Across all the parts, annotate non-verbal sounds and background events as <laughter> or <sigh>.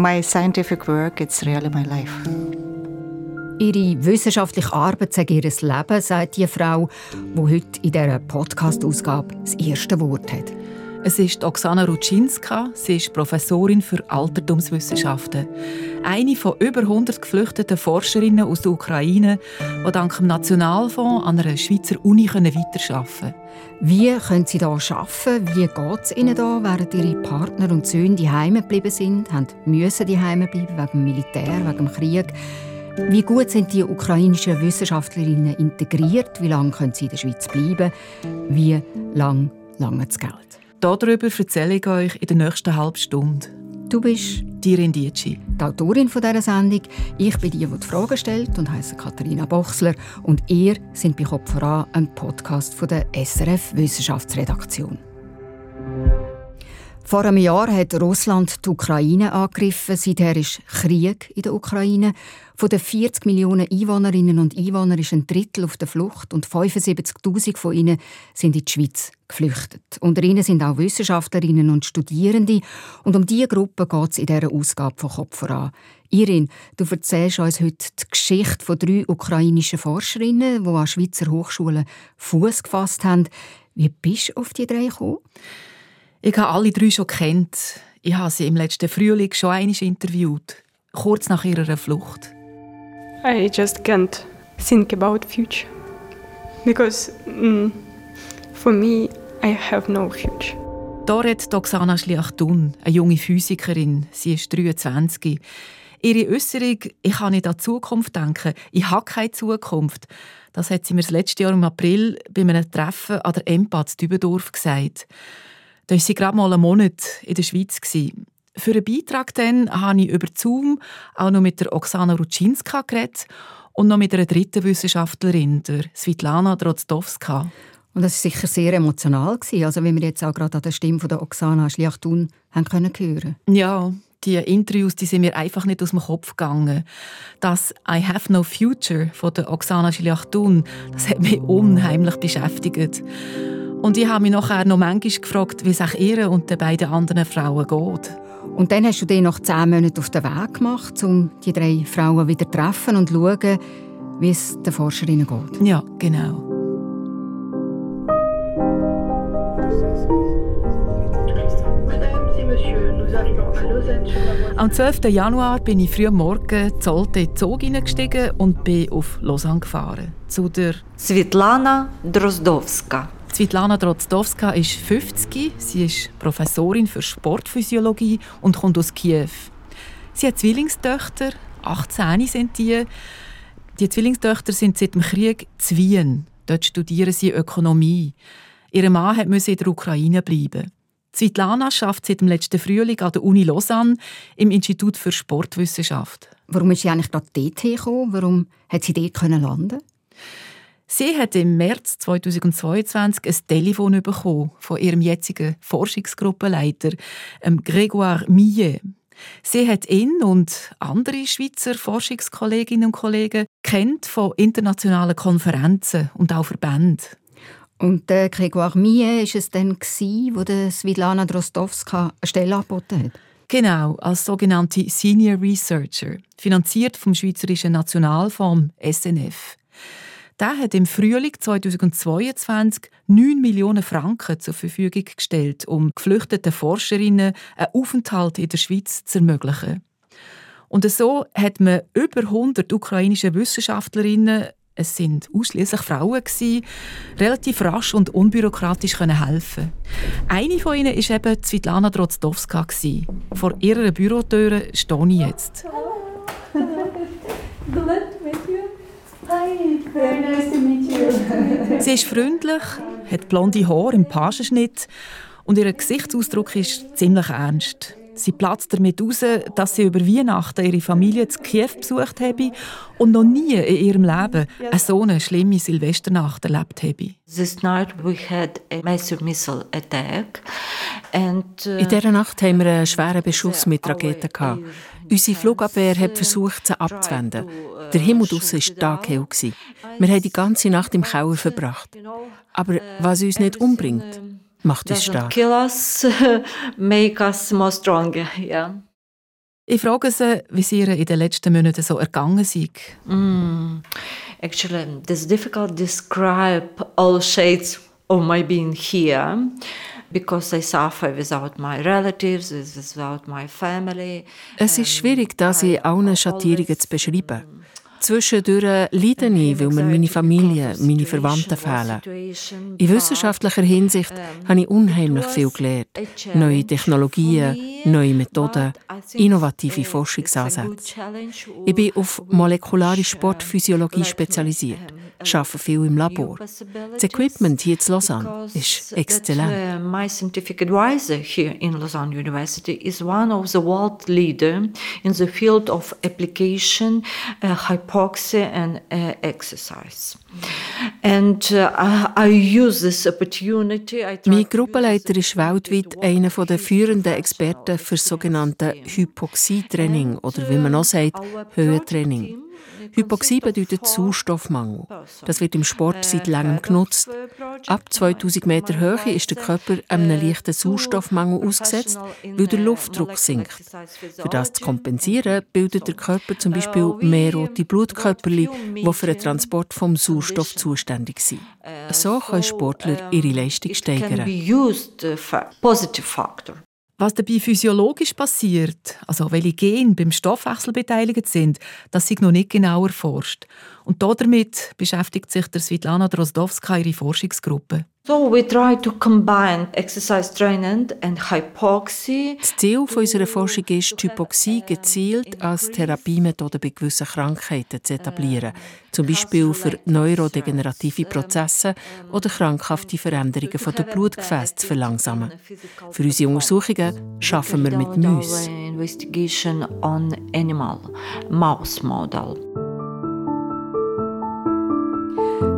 my scientific work, it's really my life. Ihre wissenschaftliche Arbeit sei ihr Leben, sagt die Frau, die heute in dieser Podcast-Ausgabe das erste Wort hat. Es ist Oksana Rutschinska. Sie ist Professorin für Altertumswissenschaften. Eine von über 100 geflüchteten Forscherinnen aus der Ukraine, die dank dem Nationalfonds an einer Schweizer Uni weiterarbeiten können. Wie können sie hier arbeiten? Wie geht es ihnen hier, während ihre Partner und Söhne die geblieben sind, haben müssen die bleiben wegen dem Militär, wegen dem Krieg? Wie gut sind die ukrainischen Wissenschaftlerinnen integriert? Wie lange können sie in der Schweiz bleiben? Wie lange lange das Geld? Darüber erzähle ich euch in der nächsten halben Stunde. Du bist die Rendici. Die Autorin dieser Sendung. Ich bin die, die die Fragen stellt und heiße Katharina Bochsler. Und ihr sind bei Kopf voran, ein Podcast von der SRF Wissenschaftsredaktion. Vor einem Jahr hat Russland die Ukraine angegriffen. Seither ist Krieg in der Ukraine. Von den 40 Millionen Einwohnerinnen und Einwohnern ist ein Drittel auf der Flucht und 75.000 von ihnen sind in die Schweiz geflüchtet. Unter ihnen sind auch Wissenschaftlerinnen und Studierende. Und um diese Gruppe geht es in dieser Ausgabe von Kopf voran. Irin, du erzählst uns heute die Geschichte von drei ukrainischen Forscherinnen, die an Schweizer Hochschulen Fuß gefasst haben. Wie bist du auf die drei gekommen? Ich habe alle drei schon kennt. Ich habe sie im letzten Frühling schon einmal interviewt, kurz nach ihrer Flucht. I just can't think about future because mm, for me I have no future. Da redet Oksana Schliachtun, eine junge Physikerin. Sie ist 23. Ihre Äußerung, ich kann nicht an die Zukunft denken, ich habe keine Zukunft, das hat sie mir das letzte Jahr im April bei einem Treffen an der Empath Dübendorf gesagt. Da war sie gerade mal einen Monat in der Schweiz. Für einen Beitrag dann habe ich über Zoom auch noch mit der Oksana Rutschinska geredet und noch mit einer dritten Wissenschaftlerin, der Svitlana Drozdowska. Und das war sicher sehr emotional, also wie wir jetzt auch gerade an der Stimme von der Oksana Schliachtun haben können hören Ja, die Interviews die sind mir einfach nicht aus dem Kopf gegangen. Das «I have no future» von der Oksana Schliachtun, das hat mich unheimlich beschäftigt. Und ich habe mich nachher noch manchmal gefragt, wie es auch ihr und den beiden anderen Frauen geht. Und dann hast du dich nach zehn Monaten auf den Weg gemacht, um die drei Frauen wieder zu treffen und zu schauen, wie es den Forscherinnen geht. Ja, genau. Am 12. Januar bin ich früh am Morgen Zolte in den Zug hineingestiegen und bin auf Lausanne gefahren. Zu der Svetlana Drozdowska. Svetlana Drozdowska ist 50. Sie ist Professorin für Sportphysiologie und kommt aus Kiew. Sie hat Zwillingstöchter, 18 sind die. Die Zwillingstöchter sind seit dem Krieg zu Wien. Dort studieren sie Ökonomie. Ihr Mann musste in der Ukraine bleiben. Svetlana arbeitet seit dem letzten Frühling an der Uni Lausanne im Institut für Sportwissenschaft. Warum ist sie eigentlich gerade dort hergekommen? Warum hat sie dort landen Sie hat im März 2022 ein Telefon bekommen von ihrem jetzigen Forschungsgruppenleiter, Grégoire Millet. Sie hat ihn und andere Schweizer Forschungskolleginnen und Kollegen kennt von internationalen Konferenzen und auch Verbänden. Und der Grégoire Millet war es dann, wo der Svitlana Drostowska eine Stelle angeboten hat? Genau, als sogenannte Senior Researcher, finanziert vom Schweizerischen Nationalfonds SNF. Der hat im Frühling 2022 9 Millionen Franken zur Verfügung gestellt, um geflüchteten Forscherinnen einen Aufenthalt in der Schweiz zu ermöglichen. Und so hat man über 100 ukrainische Wissenschaftlerinnen, es sind ausschließlich Frauen gewesen, relativ rasch und unbürokratisch können helfen. Eine von ihnen ist eben Svetlana Drozdowska Vor ihrer Bürotür stehe ich jetzt. <laughs> Hi, very nice to meet you. Sie ist freundlich, hat blonde Haare im Pagenschnitt und ihr Gesichtsausdruck ist ziemlich ernst. Sie platzt damit aus, dass sie über Weihnachten ihre Familie zu Kiew besucht habe und noch nie in ihrem Leben eine so eine schlimme Silvesternacht erlebt habe. This night we had a massive missile attack and, uh, In dieser Nacht haben wir einen schweren Beschuss mit Raketen gehabt. Unsere Flugabwehr hat versucht, sie abzuwenden. Der Himmel draussen war taghell. Wir haben die ganze Nacht im Keller verbracht. Aber was uns nicht umbringt, macht uns stark. Kill us, <laughs> make us more stronger. Yeah. Ich frage sie, wie es ihr in den letzten Monaten so ergangen sei. Mm, actually, it's difficult to describe all shades of my being here because I suffer without my relatives, without my family. Es ist schwierig, das in allen Schattierungen zu beschreiben. Zwischendurch leide ich, weil mir meine Familie, meine Verwandten fehlen. In wissenschaftlicher Hinsicht habe ich unheimlich viel gelernt. Neue Technologien, neue Methoden, innovative Forschungsansätze. Ich bin auf molekulare Sportphysiologie spezialisiert, arbeite viel im Labor. Das Equipment hier in Lausanne ist exzellent. My scientific advisor here in Lausanne University is one of the world leader in the field of application uh, hypoxia and uh, exercise. And uh, I use this opportunity. Mein Gruppenleiter ist weltweit einer der führenden Experten für sogenannte Hypoxietraining oder wie man auch sagt, Höhentraining. Hypoxie bedeutet Sauerstoffmangel. Das wird im Sport seit langem genutzt. Ab 2000 Meter Höhe ist der Körper einem leichten Sauerstoffmangel ausgesetzt, weil der Luftdruck sinkt. Für das zu kompensieren, bildet der Körper zum Beispiel mehr rote Blutkörperchen, die für den Transport vom Sauerstoff zuständig sind. So können Sportler ihre Leistung steigern. Was dabei physiologisch passiert, also welche Gene beim Stoffwechsel beteiligt sind, das ist noch nicht genau erforscht. Und damit beschäftigt sich der Svetlana Drozdowska ihre Forschungsgruppe. So we try to combine exercise training and hypoxia. Das Ziel unserer Forschung ist, die Hypoxie gezielt als Therapiemethode bei gewissen Krankheiten zu etablieren, zum Beispiel für neurodegenerative Prozesse oder krankhafte Veränderungen der Blutgefäße zu verlangsamen. Für unsere Untersuchungen arbeiten wir mit Mäusen.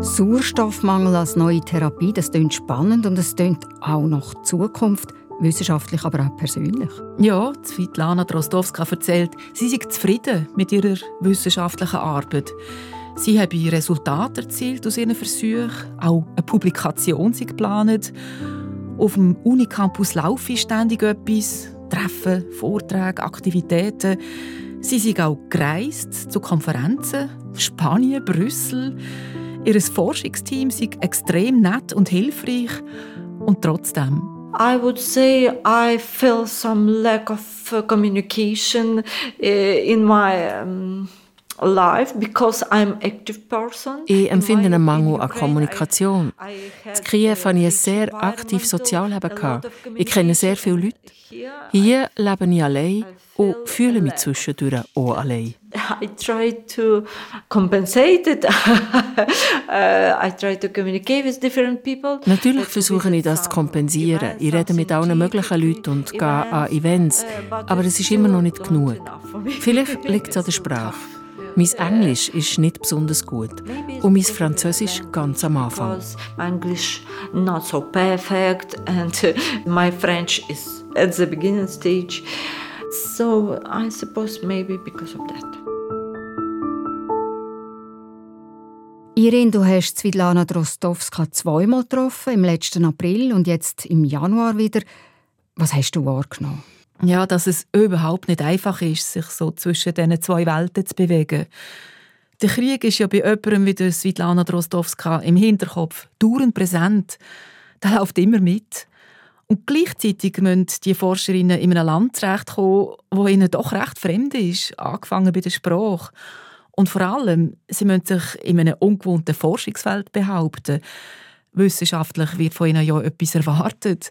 Sauerstoffmangel als neue Therapie, das klingt spannend und es klingt auch noch Zukunft, wissenschaftlich, aber auch persönlich. Ja, Svetlana Drostowska erzählt, sie sei zufrieden mit ihrer wissenschaftlichen Arbeit. Sie habe Resultate erzielt aus ihren Versuchen, auch eine Publikation sie geplant. Auf dem Unicampus laufe ständig etwas, Treffen, Vorträge, Aktivitäten. Sie sind auch gereist zu Konferenzen, Spanien, Brüssel. Ihr Forschungsteam sei extrem nett und hilfreich und trotzdem. I would say I feel some lack of uh, communication uh, in my um Ich empfinde einen Mangel an Kommunikation. In Kiew hatte ich ein sehr aktives Sozialleben. Ich kenne sehr viele Leute. Hier lebe ich allein und fühle mich zwischendurch auch allein. I try to compensate it. <laughs> I try to communicate with different people. Natürlich versuche ich das zu kompensieren. Ich rede mit allen möglichen Leuten und gehe an Events, aber es ist immer noch nicht genug. Vielleicht <laughs> liegt es an der Sprache. Mein Englisch ist nicht besonders gut und mein Französisch ganz am Anfang. English not so perfect and my French is at the beginning stage. So I suppose maybe because of that. Irene, du hast Svetlana Drostowska zweimal getroffen, im letzten April und jetzt im Januar wieder. Was hast du wahrgenommen? Ja, dass es überhaupt nicht einfach ist, sich so zwischen diesen zwei Welten zu bewegen. Der Krieg ist ja bei jemandem wie Svetlana Drostowska im Hinterkopf dauernd präsent. Der läuft immer mit. Und gleichzeitig müssen die Forscherinnen in einem Land zurechtkommen, das ihnen doch recht fremd ist, angefangen bei der Sprache. Und vor allem, sie müssen sich in einem ungewohnten Forschungsfeld behaupten. Wissenschaftlich wird von ihnen ja etwas erwartet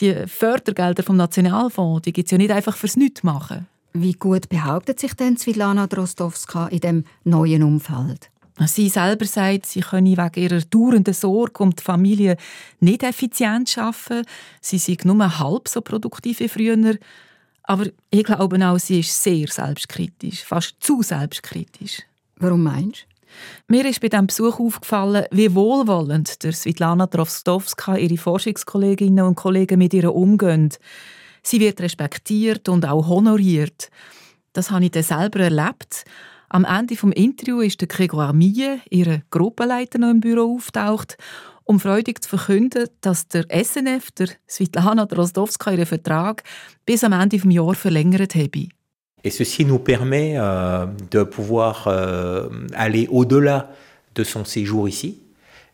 die Fördergelder vom Nationalfonds, die gibt es ja nicht einfach fürs Nichtmachen. Wie gut behauptet sich denn Svetlana Drostowska in dem neuen Umfeld? Sie selber sagt, sie könne wegen ihrer dauernden Sorge um die Familie nicht effizient arbeiten. Sie sei nur halb so produktiv wie früher. Aber ich glaube auch, sie ist sehr selbstkritisch, fast zu selbstkritisch. Warum meinst du? Mir ist bei diesem Besuch aufgefallen, wie wohlwollend der Svetlana Drostowska ihre Forschungskolleginnen und Kollegen mit ihr umgehen. Sie wird respektiert und auch honoriert. Das habe ich dann selber erlebt. Am Ende des Interviews ist der Grégoire Mie, ihre Gruppenleiter, noch im Büro auftaucht, um freudig zu verkünden, dass der SNF, der Svetlana Drozdowska, ihren Vertrag bis am Ende des Jahres verlängert habe. Et ceci nous permet euh, de pouvoir euh, aller au-delà de son séjour ici,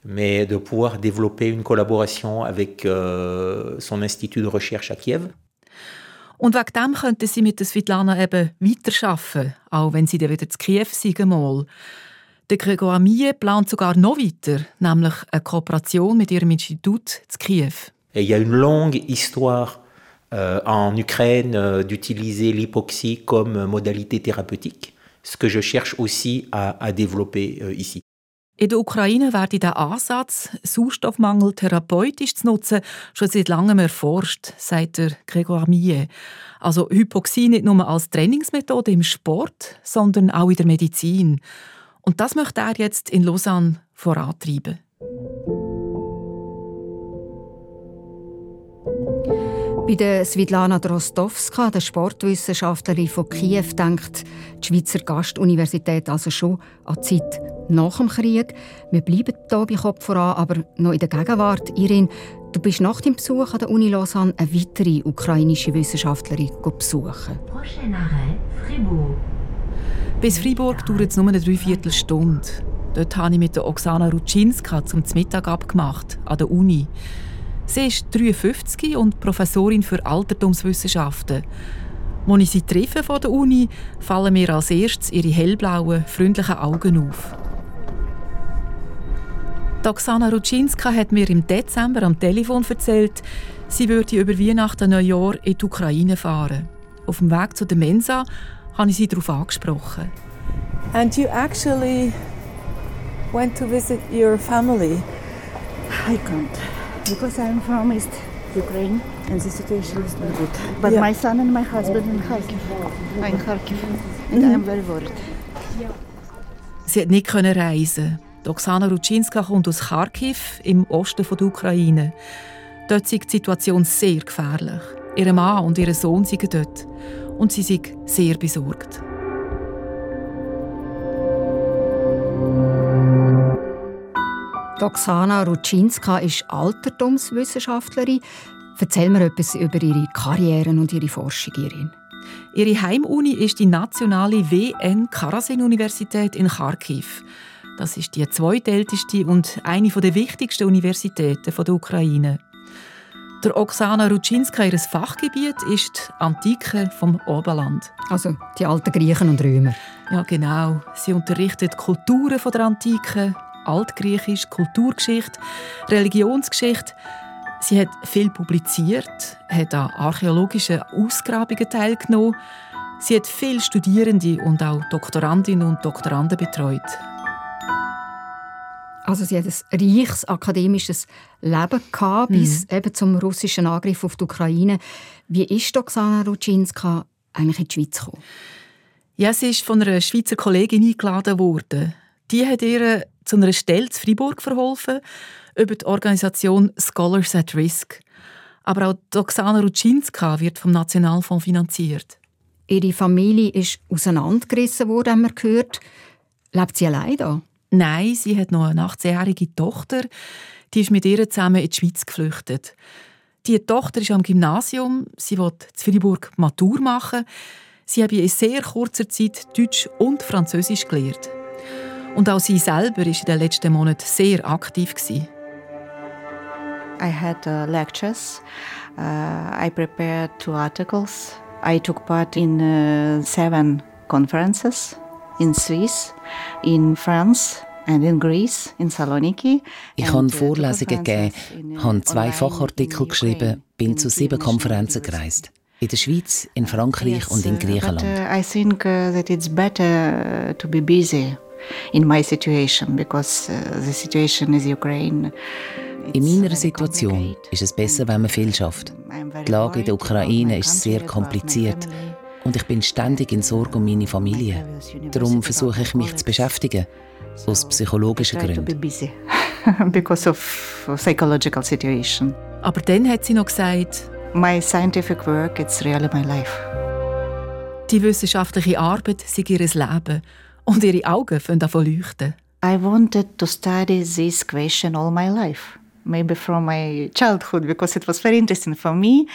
mais de pouvoir développer une collaboration avec euh, son institut de recherche à Kiev. Und wegen dem könnten sie mit der Svetlana eben weiterarbeiten, auch wenn sie dann wieder zu Kiew sind. Mal. Der Gregor Mie plant sogar noch weiter, nämlich eine Kooperation mit ihrem Institut zu Kiew. Et il y a une longue histoire euh, en Ukraine euh, d'utiliser l'hypoxie comme modalité thérapeutique, ce que je cherche aussi à, à développer euh, ici. In der Ukraine wird der Ansatz, Sauerstoffmangel therapeutisch zu nutzen, schon seit langem erforscht, sagt der Gregor Mie. Also Hypoxie nicht nur als Trainingsmethode im Sport, sondern auch in der Medizin. Und das möchte er jetzt in Lausanne vorantreiben. Bei der Svitlana Drostowska, der Sportwissenschaftlerin von Kiew, denkt die Schweizer Gastuniversität also schon an die Zeit nach dem Krieg. Wir bleiben hier bei Kopf voran, aber noch in der Gegenwart. Irin, du bist nach dem Besuch an der Uni Lausanne eine weitere ukrainische Wissenschaftlerin besuchen. Fribourg. Bis Fribourg dauert es nur eine Dreiviertelstunde. Dort habe ich mit der Oksana Rutschinska zum Mittag abgemacht, an der Uni. Sie ist 53 und Professorin für Altertumswissenschaften. Als ich sie treffe von der Uni, fallen mir als erstes ihre hellblauen, freundlichen Augen auf. Oksana Rutschinska hat mir im Dezember am Telefon erzählt, sie würde über Weihnachten Neujahr in die Ukraine fahren. Auf dem Weg zu der Mensa habe ich sie darauf angesprochen. And you actually went to visit your family? I can't because I'm from East Ukraine and the situation is not good. But yeah. my son and my husband in Kharkiv, in Kharkiv, and. I'm very worried. Sie hat nicht reisen. Oksana Rutschinska kommt aus Kharkiv im Osten der Ukraine. Dort ist die Situation sehr gefährlich. Ihr Mann und ihr Sohn sind dort. Und sie sind sehr besorgt. Oksana Rutschinska ist Altertumswissenschaftlerin. Erzähl mir etwas über ihre Karriere und ihre Forschung hierin. Ihre Heimuni ist die nationale WN Karasin-Universität in Kharkiv. Das ist die zweitälteste und eine der wichtigsten Universitäten der Ukraine. Der Oksana Rutschinska, ihr Fachgebiet ist die Antike vom Oberland. Also die alten Griechen und Römer. Ja, genau. Sie unterrichtet Kulturen der Antike, Altgriechisch, Kulturgeschichte, Religionsgeschichte. Sie hat viel publiziert, hat an archäologischen Ausgrabungen teilgenommen. Sie hat viele Studierende und auch Doktorandinnen und Doktoranden betreut. Also sie hat ein reiches akademisches Leben gehabt, mhm. bis eben zum russischen Angriff auf die Ukraine. Wie ist Oksana Rutschinska eigentlich in die Schweiz gekommen? Ja, sie ist von einer Schweizer Kollegin eingeladen worden. Die hat ihr zu einer Stelle zu Freiburg verholfen, über die Organisation Scholars at Risk. Aber auch Oksana Rutschinska wird vom Nationalfonds finanziert. Ihre Familie ist auseinandergerissen worden, haben wir gehört. Lebt sie allein da? Nein, sie hat noch eine 18-jährige Tochter. Die ist mit ihr zusammen in die Schweiz geflüchtet. Die Tochter ist am Gymnasium. Sie will in Freiburg Matur machen. Sie hat in sehr kurzer Zeit Deutsch und Französisch gelernt. Und auch sie selber war in den letzten Monaten sehr aktiv. I had uh, lectures. Uh, I prepared two articles. I took part in uh, seven conferences in Swiss, in France and in Greece, in Saloniki. Ich habe uh, Vorlesungen gegeben, habe zwei Fachartikel geschrieben, bin zu sieben Konferenzen gereist. In der Schweiz, in Frankreich und in uh, Griechenland. But, uh, I think that it's better to be busy in my situation because the situation is Ukraine. In meiner Situation ist es besser, wenn man viel schafft. Die Lage in der Ukraine ist sehr kompliziert und ich bin ständig in Sorge um meine Familie. Darum versuche ich mich zu beschäftigen, aus psychologischen Gründen. <laughs> because of psychological situation. Aber dann hat sie noch gesagt, My scientific work, it's really my life. Die wissenschaftliche Arbeit sei ihr Leben und ihre Augen fangen davon leuchten. I wanted to study this question all my life. maybe from my childhood because it was very interesting for me.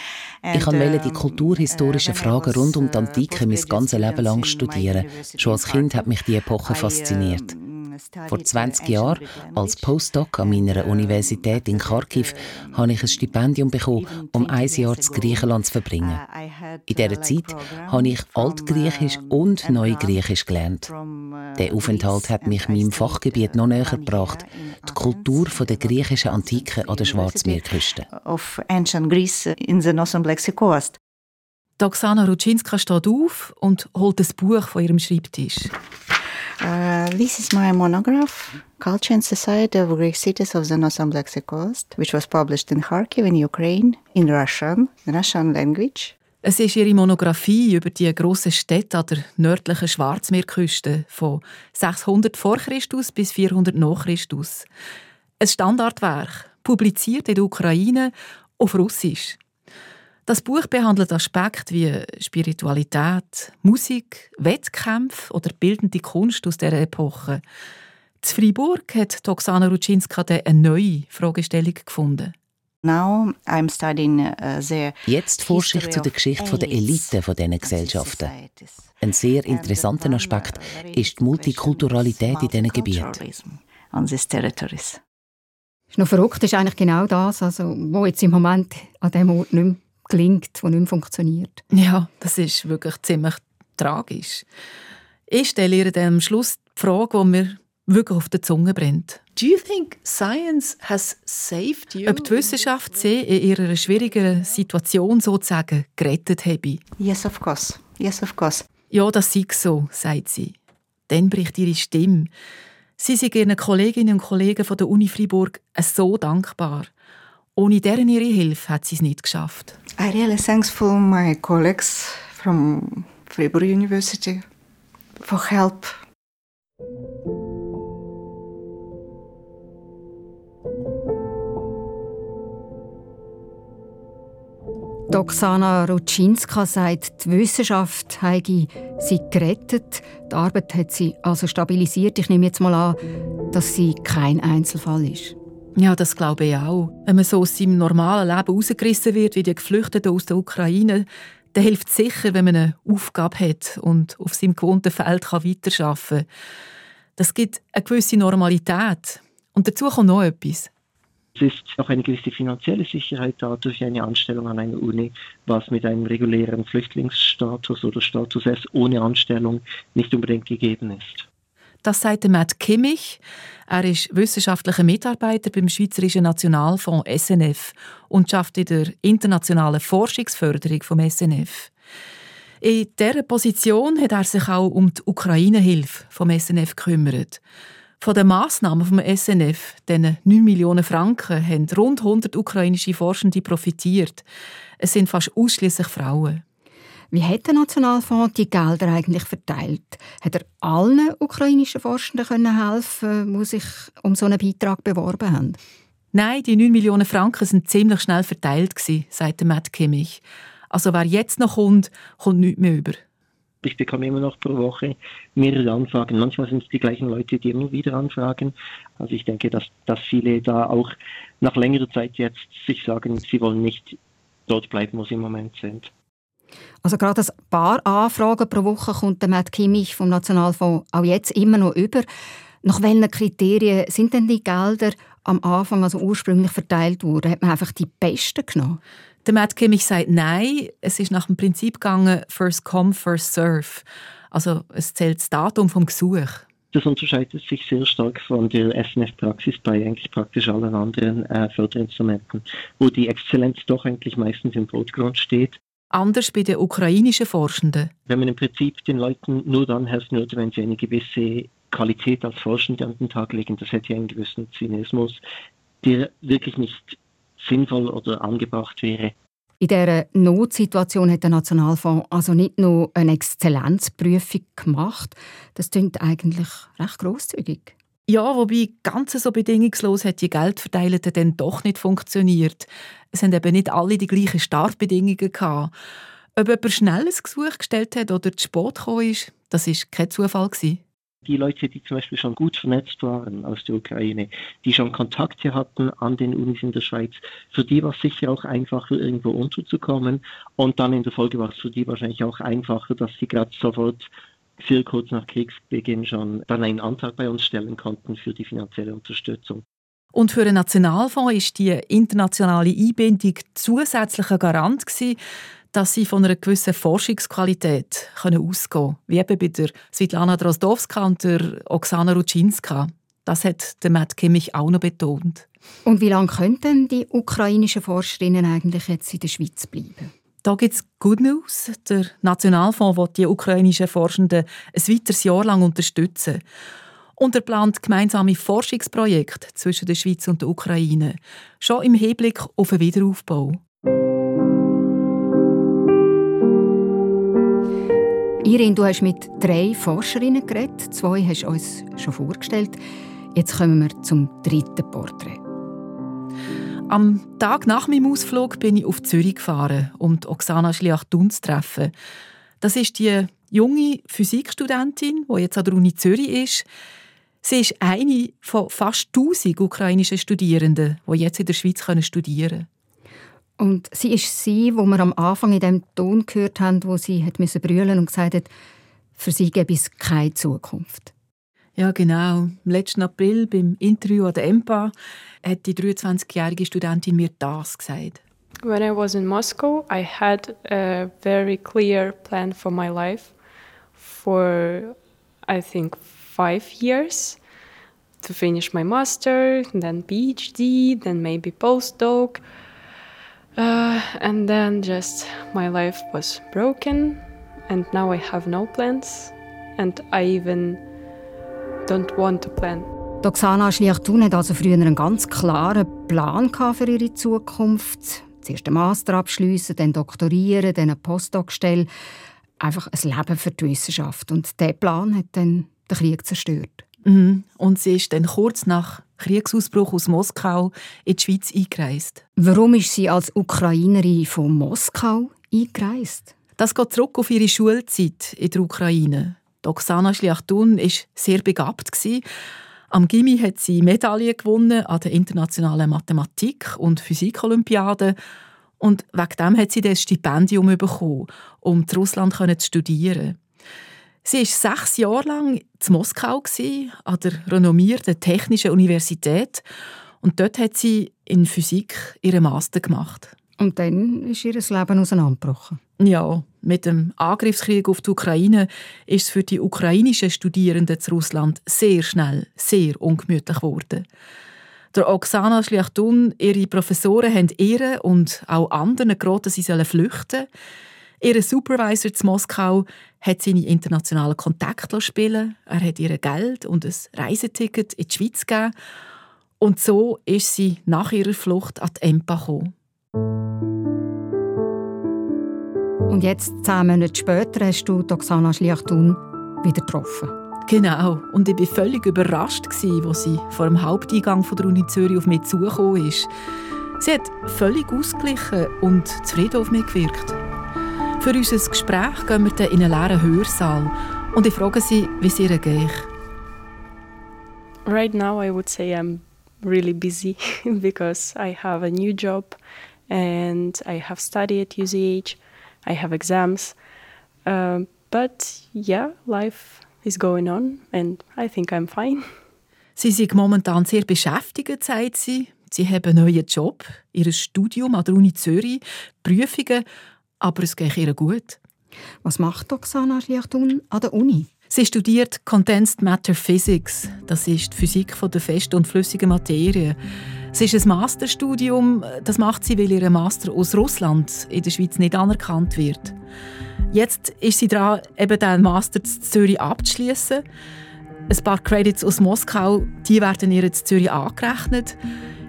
And, ich wollte die kulturhistorischen Fragen rund um die Antike mein ganzes Leben lang studieren. Schon als Kind hat mich die Epoche fasziniert. Vor 20 Jahren, als Postdoc an meiner Universität in Kharkiv, habe ich ein Stipendium bekommen, um ein Jahr in Griechenland zu verbringen. In dieser Zeit habe ich Altgriechisch und Neugriechisch gelernt. Der Aufenthalt hat mich meinem Fachgebiet noch näher gebracht, die Kultur der griechischen Antike an der Schwarzmeerküste. Doxana Rutschinska steht auf und holt das Buch von ihrem Schreibtisch. Uh, this is my monograph, Culture and Society of Greek Cities of the Northern Black Sea Coast, which was published in Kharkiv in Ukraine in Russian, the Russian language. Es ist ihre Monographie über die grossen Städte an der nördlichen Schwarzmeerküste von 600 vor Christus bis 400 nach Christus. Ein Standardwerk, publiziert in der Ukraine auf Russisch. Das Buch behandelt Aspekte wie Spiritualität, Musik, Wettkämpfe oder bildende Kunst aus dieser Epoche. In Freiburg hat Oksana Rutschinska eine neue Fragestellung gefunden. Now I'm studying, uh, Jetzt forsche ich zu der Geschichte der Elite von diesen Gesellschaften. Ein sehr interessanter Aspekt ist die Multikulturalität in diesen Gebieten. Ist noch verrückt ist eigentlich genau das, also, wo jetzt im Moment an dem Ort nicht mehr gelingt, das nicht mehr funktioniert. Ja, das ist wirklich ziemlich tragisch. Ich stelle ihr dann am Schluss die Frage, die mir wirklich auf der Zunge brennt. Do you think science has saved you? Ob die Wissenschaft sie in ihrer schwierigen Situation sozusagen gerettet habe? Yes, of course. Yes, of course. Ja, das sei so, sagt sie. Dann bricht ihre Stimme. Sie sind ihren Kolleginnen und Kollegen von der Uni Freiburg so dankbar. Ohne deren ihre Hilfe hat sie es nicht geschafft. I really thankful my colleagues from Freiburg University for help. Oksana Rutschinska sagt, die Wissenschaft habe sie gerettet. Die Arbeit hat sie also stabilisiert. Ich nehme jetzt mal an, dass sie kein Einzelfall ist. Ja, das glaube ich auch. Wenn man so aus seinem normalen Leben rausgerissen wird, wie die Geflüchteten aus der Ukraine, dann hilft es sicher, wenn man eine Aufgabe hat und auf seinem gewohnten Feld kann weiterarbeiten kann. Das gibt eine gewisse Normalität. Und dazu kommt noch etwas. Es ist auch eine gewisse finanzielle Sicherheit da durch eine Anstellung an einer Uni, was mit einem regulären Flüchtlingsstatus oder Status S ohne Anstellung nicht unbedingt gegeben ist. Das sagt Matt Kimmich. Er ist wissenschaftlicher Mitarbeiter beim Schweizerischen Nationalfonds SNF und schafft in der internationalen Forschungsförderung vom SNF. In dieser Position hat er sich auch um die Ukraine-Hilfe vom SNF gekümmert. Von den Massnahmen vom SNF, diesen 9 Millionen Franken, haben rund 100 ukrainische Forschende profitiert. Es sind fast ausschließlich Frauen. Wie hat der Nationalfonds die Gelder eigentlich verteilt? Hat er allen ukrainischen Forschenden helfen die sich um so einen Beitrag beworben haben? Nein, die 9 Millionen Franken sind ziemlich schnell verteilt, sagt Matt Kimmich. Also wer jetzt noch kommt, kommt nichts mehr über. Ich bekomme immer noch pro Woche mehrere Anfragen. Manchmal sind es die gleichen Leute, die immer wieder anfragen. Also ich denke, dass, dass viele da auch nach längerer Zeit jetzt sich sagen, sie wollen nicht dort bleiben, wo sie im Moment sind. Also gerade ein paar Anfragen pro Woche kommt der Matt Kimmich vom Nationalfonds auch jetzt immer noch über. Nach welchen Kriterien sind denn die Gelder am Anfang, also ursprünglich verteilt worden? Hat man einfach die besten genommen? Der Matt Kimmich sagt nein, es ist nach dem Prinzip gegangen, first come, first serve. Also es zählt das Datum vom Gesuch. Das unterscheidet sich sehr stark von der SNF-Praxis bei eigentlich praktisch allen anderen äh, Förderinstrumenten, wo die Exzellenz doch eigentlich meistens im Vordergrund steht. Anders bei den ukrainischen Forschenden. Wenn man im Prinzip den Leuten nur dann helfen würde, wenn sie eine gewisse Qualität als Forschende an den Tag legen, das hätte ja einen gewissen Zynismus, der wirklich nicht sinnvoll oder angebracht wäre. In dieser Notsituation hat der Nationalfonds also nicht nur eine Exzellenzprüfung gemacht, das klingt eigentlich recht großzügig. Ja, wobei ganz so bedingungslos hat die Geldverteilung dann doch nicht funktioniert. Es haben eben nicht alle die gleichen Startbedingungen gehabt. Ob jemand schnell ein Gesuch gestellt hat oder zu spät gekommen ist, das war kein Zufall. Die Leute, die zum Beispiel schon gut vernetzt waren aus der Ukraine, die schon Kontakte hatten an den Unis in der Schweiz, für die war es sicher auch einfacher, irgendwo unterzukommen. Und dann in der Folge war es für die wahrscheinlich auch einfacher, dass sie gerade sofort sehr kurz nach Kriegsbeginn schon dann einen Antrag bei uns stellen konnten für die finanzielle Unterstützung. Und für den Nationalfonds ist die internationale Einbindung zusätzlicher Garant gewesen, dass sie von einer gewissen Forschungsqualität können ausgehen können. Wie eben bei der Svetlana Drozdowska und der Oksana Rutschinska. Das hat der Matt Kimmich auch noch betont. Und wie lange könnten die ukrainischen Forscherinnen eigentlich jetzt in der Schweiz bleiben? Da gibt es Good News. Der Nationalfonds will die ukrainischen Forschenden ein weiteres Jahr lang unterstützen. Und er plant gemeinsame Forschungsprojekte zwischen der Schweiz und der Ukraine, schon im Hinblick auf den Wiederaufbau. Irin, du hast mit drei Forscherinnen geredet. Zwei hast du uns schon vorgestellt. Jetzt kommen wir zum dritten Porträt. Am Tag nach meinem Ausflug bin ich auf Zürich gefahren, um Oksana Schliachtun zu treffen. Das ist die junge Physikstudentin, die jetzt an der Uni Zürich ist. Sie ist eine von fast 1000 ukrainischen Studierenden, die jetzt in der Schweiz studieren können. Und sie ist sie, wo wir am Anfang in dem Ton gehört haben, wo sie hat müssen brüllen und gesagt hat, für sie gäbe es keine Zukunft. Ja, genau. Im letzten April beim Interview an der EMPA hat die 23-jährige Studentin mir das gesagt. When I was in Moscow, I had a very clear plan for my life for I think five years to finish my master, then PhD, then maybe postdoc. Uh, and then just my life was broken, and now I have no plans, and I even don't want to plan. Oksana Schliachtun hat also früher einen ganz klaren Plan für ihre Zukunft. Zuerst den Master abschließen, dann doktorieren, dann eine Postdoc-Stelle. Einfach ein Leben für die Wissenschaft. Und dieser Plan hat dann den Krieg zerstört. Mhm. Und sie ist dann kurz nach Kriegsausbruch aus Moskau in die Schweiz eingereist. Warum ist sie als Ukrainerin von Moskau eingereist? Das geht zurück auf ihre Schulzeit in der Ukraine. Oksana Schliachtun war sehr begabt. Am Gimmi hat sie Medaillen gewonnen an der internationalen Mathematik- und Physikolympiade und wegen dem hat sie das Stipendium bekommen, um in Russland zu studieren. Sie war sechs Jahre lang in Moskau an der renommierten Technischen Universität und dort hat sie in Physik ihren Master gemacht. Und dann ist ihr Leben auseinandergebrochen. Ja, mit dem Angriffskrieg auf die Ukraine ist es für die ukrainischen Studierenden zu Russland sehr schnell sehr ungemütlich geworden. Der Oksana Schliachtun, ihre Professoren haben ihr und auch anderen geraten, sie sollen flüchten. Ihr Supervisor zu Moskau hat seine internationalen Kontakte spielen Er hat ihr Geld und ein Reiseticket in die Schweiz gegeben. Und so ist sie nach ihrer Flucht an die EMPA gekommen. Und jetzt, zehn Monate später, hast du Oksana Schliachtun wieder getroffen. Genau. Und ich war völlig überrascht, als sie vor dem Haupteingang der Uni Zürich auf mich zugekommen ist. Sie hat völlig ausgeglichen und zufrieden auf mich gewirkt. Für unser Gespräch gehen wir dann in einen leeren Hörsaal und ich frage sie, wie es ihr geht. Right now I would say I'm really busy <laughs> because I have a new job and I have studied at UCH. I have exams. Um, but yeah, life is going on and I think I'm fine. <laughs> Sie sind momentan sehr beschäftigt, sagt sie. Sie haben einen neuen Job, ihr Studium an der Uni Zürich, Prüfungen, aber es geht ihr gut. Was macht Oksana Schliachtun an der Uni? Sie studiert Condensed Matter Physics. Das ist die Physik von der festen und flüssigen Materie. Es ist ein Masterstudium. Das macht sie, weil ihr Master aus Russland in der Schweiz nicht anerkannt wird. Jetzt ist sie dran, eben den Master in Zürich abzuschließen. Ein paar Credits aus Moskau, die werden ihr in Zürich angerechnet.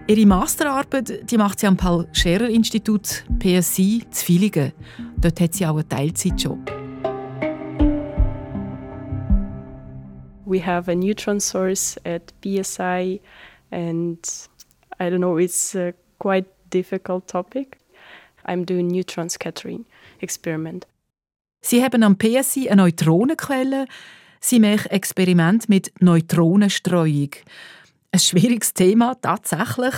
Ihre Masterarbeit die macht sie am Paul-Scherrer-Institut PSI zu Villingen. Dort hat sie auch einen Teilzeitjob. We have a neutron source at PSI, and I don't know, it's a quite difficult topic. I'm doing neutron scattering experiment. Sie haben am PSI eine Neutronenquelle. Sie macht Experiment mit Neutronenstreuung. Ein schwieriges Thema, tatsächlich.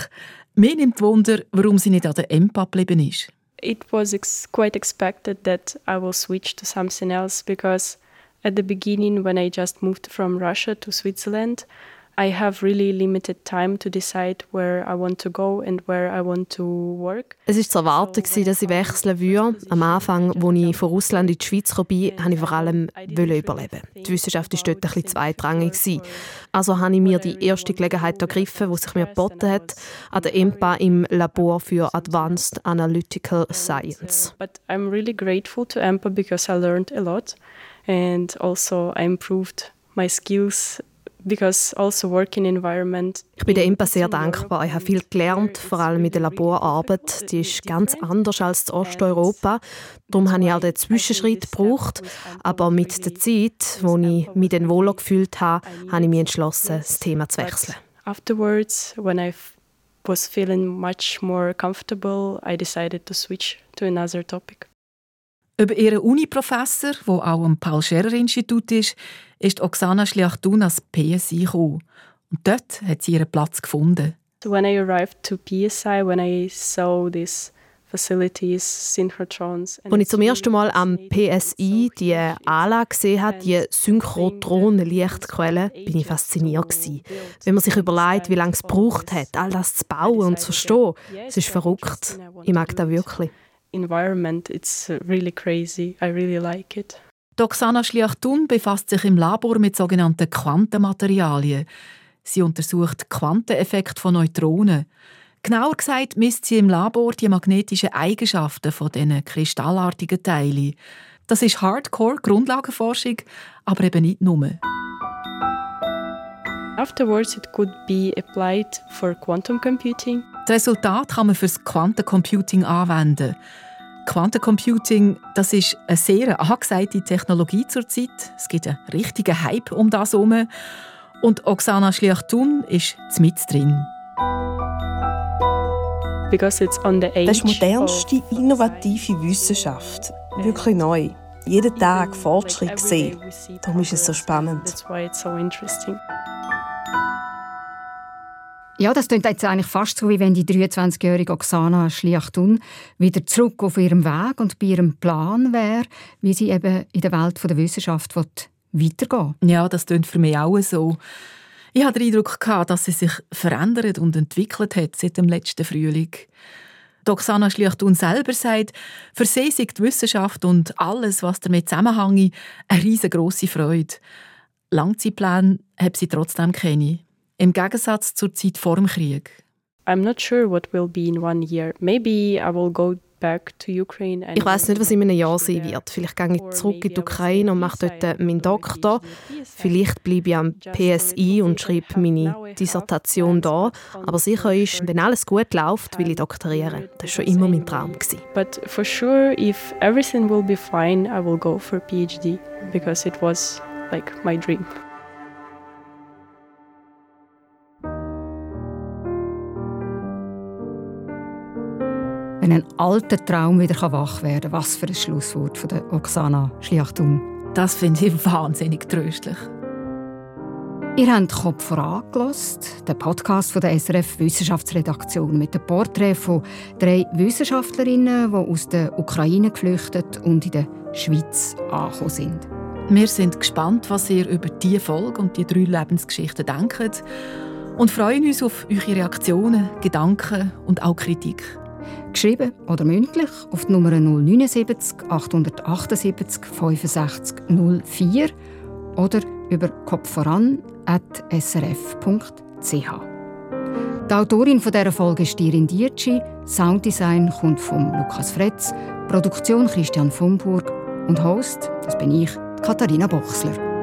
Mir nimmt Wunder, warum sie nicht an der EMPA geblieben ist. It was ex quite expected that I will switch to something else because at the beginning when I just moved from Russia to Switzerland, I have really limited time to decide where I want to go and where I want to work. Es ist zu erwarten, dass ich wechseln würde. Am Anfang, als ich von Russland in die Schweiz kam, wollte ich vor allem überleben. Die Wissenschaft war dort ein bisschen zweitrangig. Also habe ich mir die erste Gelegenheit ergriffen, die sich mir geboten hat, an der EMPA im Labor für Advanced Analytical Science. But I'm really grateful to EMPA because I learned a lot and also I improved my skills also ich bin EMPA sehr dankbar. Ich habe viel gelernt, vor allem in der Laborarbeit. Die ist ganz anders als in Osteuropa. Darum habe ich auch den Zwischenschritt gebraucht. Aber mit der Zeit, wo ich mich dann wohler gefühlt habe, habe ich mich entschlossen, das Thema zu wechseln. Afterwards, when I was feeling much more comfortable, I decided to switch to another topic. Über ihren Uni-Professor, der auch am Paul-Scherrer-Institut ist, ist Oksana Schliachtun als PSI gekommen. Und dort hat sie ihren Platz gefunden. When I arrived to PSI, when I saw this. Als ich zum ersten Mal am PSI die Anlage gesehen habe, die Synchrotronen-Lichtquelle, bin ich fasziniert gewesen. Wenn man sich überlegt, wie lange es gebraucht hat, all das zu bauen und zu verstehen, es ist verrückt. Ich mag das wirklich. Environment, it's really crazy. I really like it. Doxana Schliachtun befasst sich im Labor mit sogenannten Quantenmaterialien. Sie untersucht Quanteneffekte von Neutronen. Genauer gesagt misst sie im Labor die magnetischen Eigenschaften von diesen kristallartigen Teilen. Das ist Hardcore-Grundlagenforschung, aber eben nicht nur. Afterwards it could be applied for quantum computing. Das Resultat kann man fürs Quantencomputing anwenden. Quantencomputing, das ist eine sehr angesagte Technologie zurzeit. Es gibt einen richtigen Hype um das herum. Und Oksana Schliachtun ist mit drin. Das ist modernste, innovative Wissenschaft. Wirklich neu. Jeden Tag Fortschritt sehen. Darum ist es so spannend. Ja, das klingt jetzt eigentlich fast so, wie wenn die 23-jährige Oksana Schliachtun wieder zurück auf ihrem Weg und bei ihrem Plan wäre, wie sie eben in der Welt der Wissenschaft weitergehen Ja, das klingt für mich auch so. Ich hatte den Eindruck, dass sie sich verändert und entwickelt hat seit dem letzten Frühling. Oksana Schliachtun selber sagt, für sie sei die Wissenschaft und alles, was damit zusammenhängt, eine riesengroße Freude. Langzeitpläne hat sie trotzdem keine. Im Gegensatz zur Zeit vor dem Krieg. I'm not sure what will be in one year. Maybe I will go ich weiß nicht, was in einem Jahr sein wird. Vielleicht gehe ich zurück in die Ukraine und mache dort meinen Doktor. Vielleicht bleibe ich am PSI und schreibe meine Dissertation da. Aber sicher ist, wenn alles gut läuft, will ich doktorieren. Das war schon immer mein Traum. But for sure, if everything will be fine, I will go for PhD because it was like my dream. Wenn ein alter Traum wieder wach werden kann. Was für ein Schlusswort von der Oksana Schliachtun. Das finde ich wahnsinnig tröstlich. Ihr habt Kopf vorangelost, den Podcast von der SRF Wissenschaftsredaktion mit dem Porträt von drei Wissenschaftlerinnen, die aus der Ukraine geflüchtet und in der Schweiz angekommen sind. Wir sind gespannt, was ihr über diese Folge und die drei Lebensgeschichten denkt und freuen uns auf eure Reaktionen, Gedanken und auch Kritik. Geschrieben oder mündlich auf die Nummer 079 878 65 04 oder über kopfvoran.srf.ch. Die Autorin dieser Folge ist Irin Dietschi, Sounddesign kommt von Lukas Fretz, Produktion Christian Vomburg und Host, das bin ich, Katharina Bochsler.